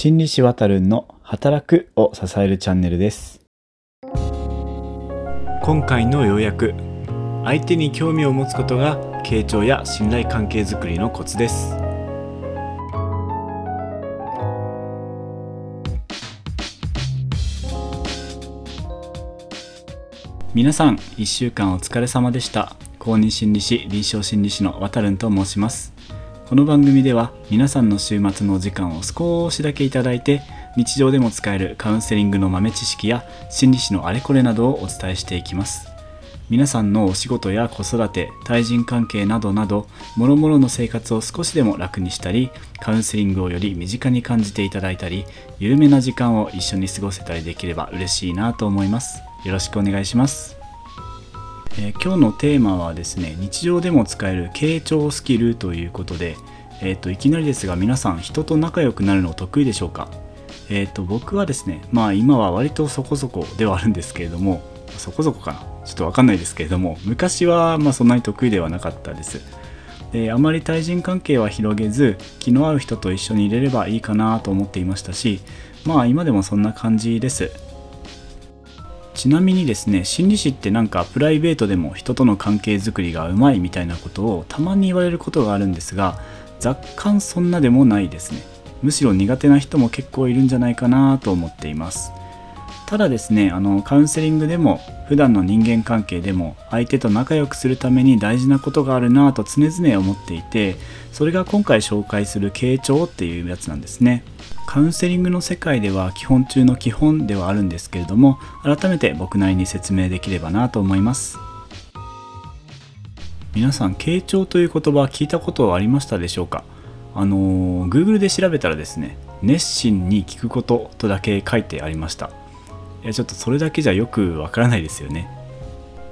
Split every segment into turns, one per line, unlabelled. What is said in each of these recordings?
心理師わたるんの働くを支えるチャンネルです。今回の要約相手に興味を持つことが傾聴や信頼関係づくりのコツです。皆さん1週間お疲れ様でした。公認心理師臨床心理師のわたるんと申します。この番組では皆さんの週末のお時間を少しだけいただいて日常でも使えるカウンセリングの豆知識や心理師のあれこれなどをお伝えしていきます。皆さんのお仕事や子育て対人関係などなど諸々の生活を少しでも楽にしたりカウンセリングをより身近に感じていただいたり緩めな時間を一緒に過ごせたりできれば嬉しいなと思います。よろしくお願いします。えー、今日のテーマはですね日常でも使える傾聴スキルということで、えーと、いきなりですが皆さん人と仲良くなるの得意でしょうか？えーと、僕はですねまあ今は割とそこそこではあるんですけれどもそこそこかな？ちょっと分かんないですけれども昔はまあそんなに得意ではなかったです。であまり対人関係は広げず気の合う人と一緒にいれればいいかなと思っていましたしまあ今でもそんな感じです。ちなみにですね心理師ってなんかプライベートでも人との関係づくりがうまいみたいなことをたまに言われることがあるんですが若干そんなでもないですね。むしろ苦手な人も結構いるんじゃないかなと思っています。ただですねあのカウンセリングでも普段の人間関係でも相手と仲良くするために大事なことがあるなと常々思っていてそれが今回紹介する傾聴っていうやつなんですね。カウンセリングの世界では基本中の基本ではあるんですけれども改めて僕なりに説明できればなと思います。皆さん傾聴という言葉聞いたことはありましたでしょうか？あの Google で調べたらですね熱心に聞くこととだけ書いてありました。やちょっとそれだけじゃよくわからないですよね。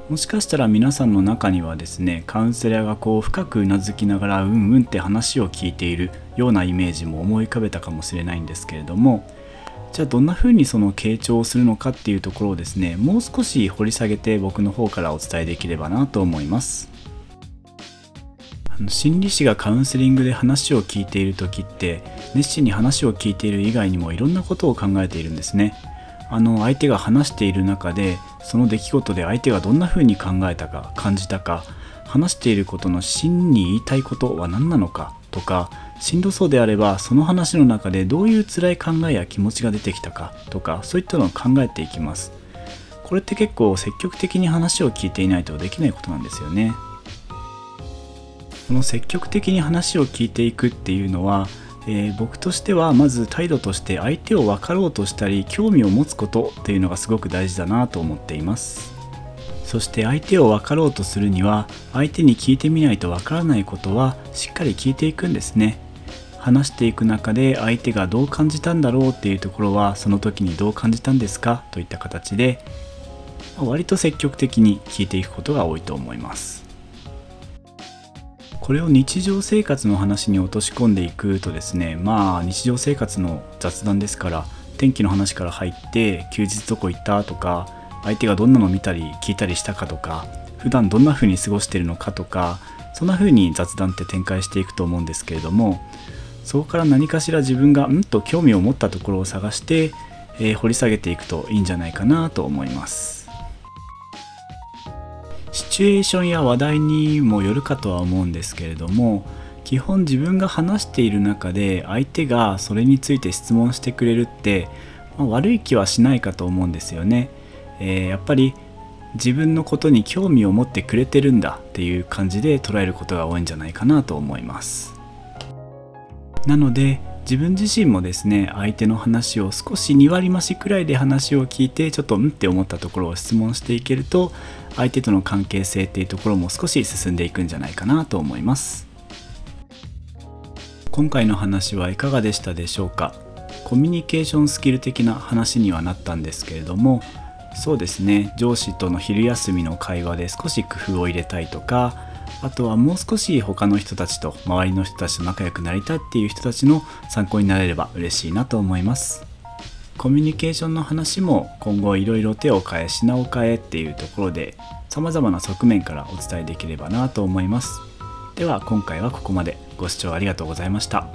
もしかしたら皆さんの中にはですねカウンセラーがこう深くうなずきながらうんうんって話を聞いているようなイメージも思い浮かべたかもしれないんですけれどもじゃあどんな風にその傾聴をするのかっていうところをですねもう少し掘り下げて僕の方からお伝えできればなと思います。心理師がカウンセリングで話を聞いている時って熱心に話を聞いている以外にもいろんなことを考えているんですね。あの相手が話している中でその出来事で相手がどんな風に考えたか感じたか話していることの真に言いたいことは何なのかとかしんどそうであればその話の中でどういう辛い考えや気持ちが出てきたかとかそういったのを考えていきます。これって結構積極的に話を聞いていないとできないことなんですよね。この積極的に話を聞いていくっていうのはえー、僕としてはまず態度として相手を分かろうとしたり興味を持つことっていうのがすごく大事だなと思っています。そして相手を分かろうとするには相手に聞いてみないと分からないことはしっかり聞いていくんですね。話していく中で相手がどう感じたんだろうっていうところはその時にどう感じたんですかといった形で割と積極的に聞いていくことが多いと思います。これを日常生活の話に落とし込んでいくとですねまあ日常生活の雑談ですから天気の話から入って休日どこ行ったとか相手がどんなの見たり聞いたりしたかとか普段どんな風に過ごしてるのかとかそんな風に雑談って展開していくと思うんですけれどもそこから何かしら自分がうんと興味を持ったところを探して、えー、掘り下げていくといいんじゃないかなと思います。シチュエーションや話題にもよるかとは思うんですけれども基本自分が話している中で相手がそれについて質問してくれるって、まあ、悪い気はしないかと思うんですよね。えー、やっぱり自分のことに興味を持ってくれてるんだっていう感じで捉えることが多いんじゃないかなと思います。なので自分自身もですね相手の話を少し2割増しくらいで話を聞いてちょっとうんって思ったところを質問していけると相手との関係性っていうところも少し進んでいくんじゃないかなと思います。今回の話はいかがでしたでしょうか？コミュニケーションスキル的な話にはなったんですけれどもそうですね上司との昼休みの会話で少し工夫を入れたいとかあとはもう少し他の人たちと周りの人たちと仲良くなりたいっていう人たちの参考になれれば嬉しいなと思います。コミュニケーションの話も今後いろいろ手を変え品を変えっていうところで様々な側面からお伝えできればなと思います。では今回はここまで。ご視聴ありがとうございました。